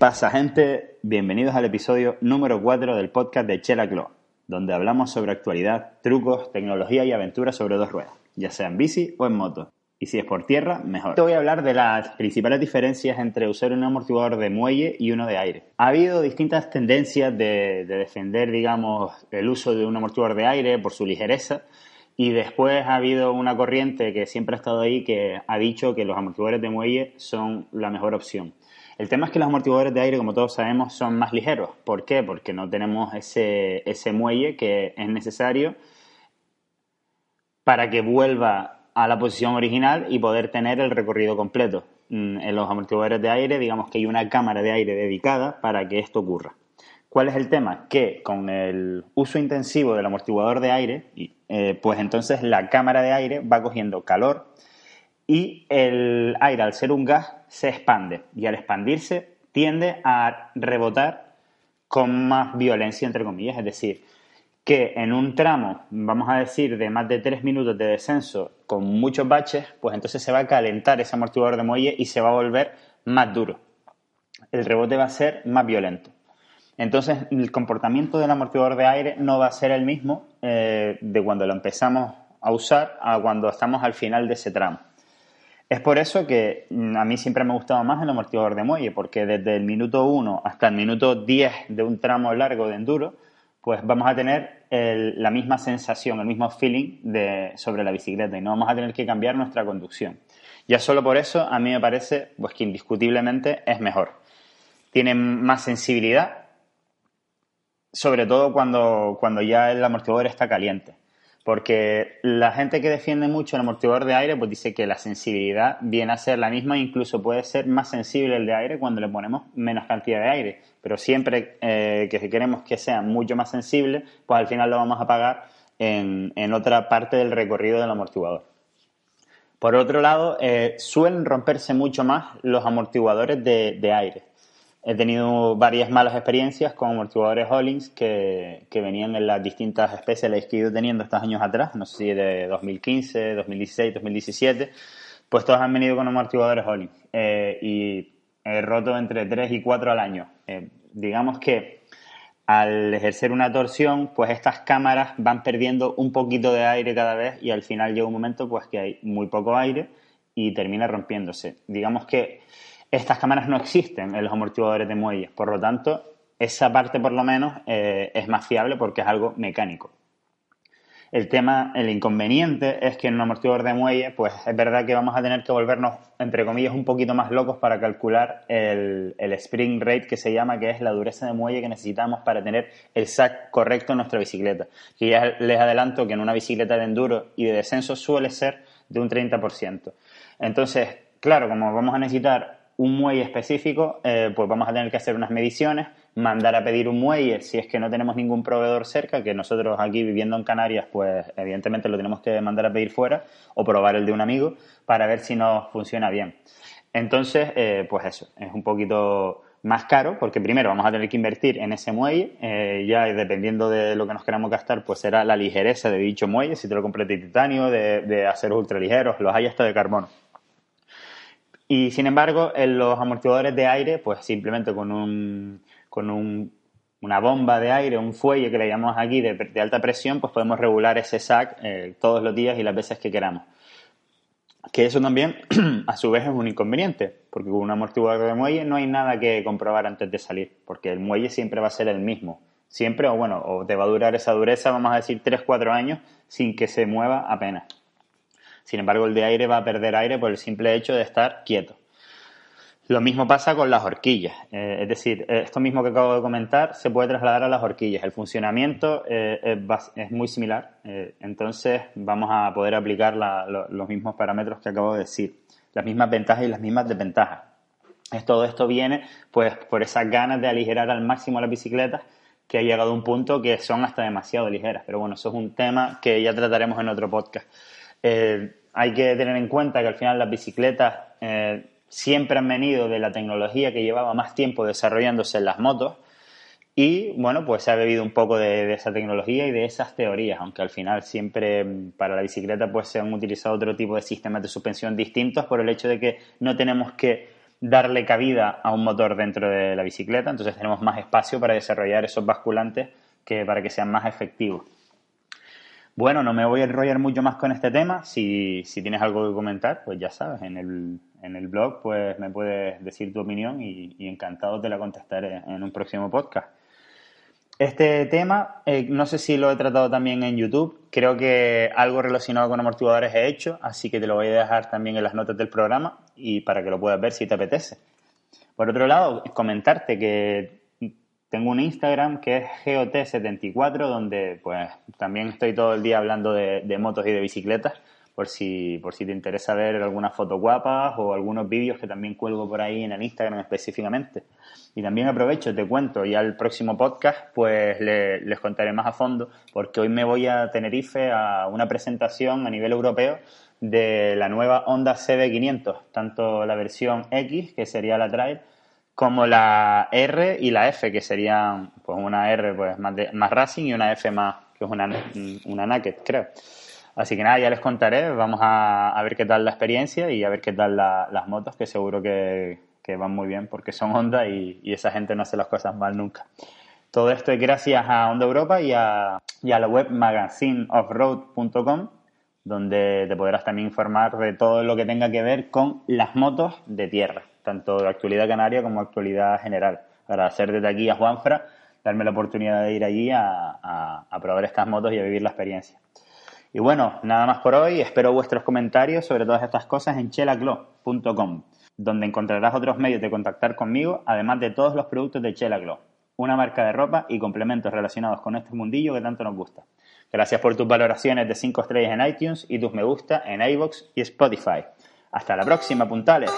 pasa, gente? Bienvenidos al episodio número 4 del podcast de Chela Club, donde hablamos sobre actualidad, trucos, tecnología y aventuras sobre dos ruedas, ya sea en bici o en moto. Y si es por tierra, mejor. Te voy a hablar de las principales diferencias entre usar un amortiguador de muelle y uno de aire. Ha habido distintas tendencias de, de defender, digamos, el uso de un amortiguador de aire por su ligereza. Y después ha habido una corriente que siempre ha estado ahí que ha dicho que los amortiguadores de muelle son la mejor opción. El tema es que los amortiguadores de aire, como todos sabemos, son más ligeros. ¿Por qué? Porque no tenemos ese, ese muelle que es necesario para que vuelva a la posición original y poder tener el recorrido completo. Mm, en los amortiguadores de aire, digamos que hay una cámara de aire dedicada para que esto ocurra. ¿Cuál es el tema? Que con el uso intensivo del amortiguador de aire, eh, pues entonces la cámara de aire va cogiendo calor y el aire, al ser un gas, se expande y al expandirse tiende a rebotar con más violencia, entre comillas. Es decir, que en un tramo, vamos a decir, de más de tres minutos de descenso con muchos baches, pues entonces se va a calentar ese amortiguador de muelle y se va a volver más duro. El rebote va a ser más violento. Entonces, el comportamiento del amortiguador de aire no va a ser el mismo eh, de cuando lo empezamos a usar a cuando estamos al final de ese tramo. Es por eso que mm, a mí siempre me ha gustado más el amortiguador de muelle, porque desde el minuto 1 hasta el minuto 10 de un tramo largo de enduro, pues vamos a tener la misma sensación, el mismo feeling sobre la bicicleta y no vamos a tener que cambiar nuestra conducción. Ya solo por eso a mí me parece pues, que indiscutiblemente es mejor. Tiene más sensibilidad, sobre todo cuando, cuando ya el amortiguador está caliente. Porque la gente que defiende mucho el amortiguador de aire, pues dice que la sensibilidad viene a ser la misma, incluso puede ser más sensible el de aire cuando le ponemos menos cantidad de aire. Pero siempre eh, que queremos que sea mucho más sensible, pues al final lo vamos a pagar en, otra parte del recorrido del amortiguador. Por otro lado, eh, suelen romperse mucho más los amortiguadores de aire. He tenido varias malas experiencias con amortiguadores Hollings que, que venían en las distintas especies que he ido teniendo estos años atrás, no sé si de 2015, 2016, 2017, pues todos han venido con amortiguadores Hollings eh, y he roto entre 3 y 4 al año. Eh, digamos que al ejercer una torsión, pues estas cámaras van perdiendo un poquito de aire cada vez y al final llega un momento pues que hay muy poco aire y termina rompiéndose. Digamos que estas cámaras no existen en los amortiguadores de muelles, por lo tanto, esa parte por lo menos eh, es más fiable porque es algo mecánico. El tema, el inconveniente es que en un amortiguador de muelle, pues es verdad que vamos a tener que volvernos, entre comillas, un poquito más locos para calcular el, spring rate que se llama, que es la dureza de muelle que necesitamos para tener el sac correcto en nuestra bicicleta. Que ya les adelanto que en una bicicleta de enduro y de descenso suele ser de un 30%. Entonces, claro, como vamos a necesitar un muelle específico, eh, pues vamos a tener que hacer unas mediciones, mandar a pedir un muelle si es que no tenemos ningún proveedor cerca, que nosotros aquí viviendo en Canarias, pues evidentemente lo tenemos que mandar a pedir fuera o probar el de un amigo para ver si nos funciona bien. Entonces, eh, pues eso, es un poquito más caro porque primero vamos a tener que invertir en ese muelle, eh, ya dependiendo de lo que nos queramos gastar, pues será la ligereza de dicho muelle, si te lo compras de titanio, de, de aceros ultraligeros, los hay hasta de carbono. Y sin embargo, en los amortiguadores de aire, pues simplemente con un, con un, una bomba de aire, un fuelle que le llamamos aquí de, alta presión, pues podemos regular ese sac eh, todos los días y las veces que queramos. Que eso también, a su vez, es un inconveniente, porque con un amortiguador de muelle no hay nada que comprobar antes de salir, porque el muelle siempre va a ser el mismo. Siempre, o bueno, o te va a durar esa dureza, vamos a decir, 3-4 años sin que se mueva apenas. Sin embargo, el de aire va a perder aire por el simple hecho de estar quieto. Lo mismo pasa con las horquillas. Eh, es decir, esto mismo que acabo de comentar se puede trasladar a las horquillas. El funcionamiento eh, es, muy similar. Eh, entonces vamos a poder aplicar los mismos parámetros que acabo de decir. Las mismas ventajas y las mismas desventajas. todo esto viene pues por esas ganas de aligerar al máximo las bicicletas que ha llegado a un punto que son hasta demasiado ligeras. Pero bueno, eso es un tema que ya trataremos en otro podcast hay que tener en cuenta que al final las bicicletas eh, siempre han venido de la tecnología que llevaba más tiempo desarrollándose en las motos y bueno, pues se ha bebido un poco de, esa tecnología y de esas teorías, aunque al final siempre mm, para la bicicleta pues se han utilizado otro tipo de sistemas de suspensión distintos por el hecho de que no tenemos que darle cabida a un motor dentro de la bicicleta, entonces tenemos más espacio para desarrollar esos basculantes que para que sean más efectivos. Bueno, no me voy a enrollar mucho más con este tema. Si, tienes algo que comentar, pues ya sabes, en el, en el blog pues me puedes decir tu opinión y, encantado te la contestaré en un próximo podcast. Este tema, eh, no sé si lo he tratado también en YouTube, creo que algo relacionado con amortiguadores he hecho, así que te lo voy a dejar también en las notas del programa y para que lo puedas ver si te apetece. Por otro lado, comentarte que tengo un Instagram que es GOT74, donde pues también estoy todo el día hablando de, motos y de bicicletas, por si, por si te interesa ver algunas fotos guapas o algunos vídeos que también cuelgo por ahí en el Instagram específicamente. Y también aprovecho, te cuento, y al próximo podcast pues les contaré más a fondo, porque hoy me voy a Tenerife a una presentación a nivel europeo de la nueva Honda CB500, tanto la versión X, que sería la Trail, como la R y la F, que serían pues una R pues más, más racing y una F más, que es una, una naked, creo. Así que nada, ya les contaré, vamos a, ver qué tal la experiencia y a ver qué tal las motos, que seguro que, van muy bien porque son Honda y, esa gente no hace las cosas mal nunca. Todo esto es gracias a Honda Europa y a, y a la web magazineoffroad.com, donde te podrás también informar de todo lo que tenga que ver con las motos de tierra tanto de actualidad canaria como actualidad general. Agradecer desde aquí a Juanfra, darme la oportunidad de ir allí a, probar estas motos y a vivir la experiencia. Y bueno, nada más por hoy. Espero vuestros comentarios sobre todas estas cosas en chelaglo.com, donde encontrarás otros medios de contactar conmigo, además de todos los productos de Chelaglo, una marca de ropa y complementos relacionados con este mundillo que tanto nos gusta. Gracias por tus valoraciones de 5 estrellas en iTunes y tus me gusta en iVoox y Spotify. Hasta la próxima, puntales.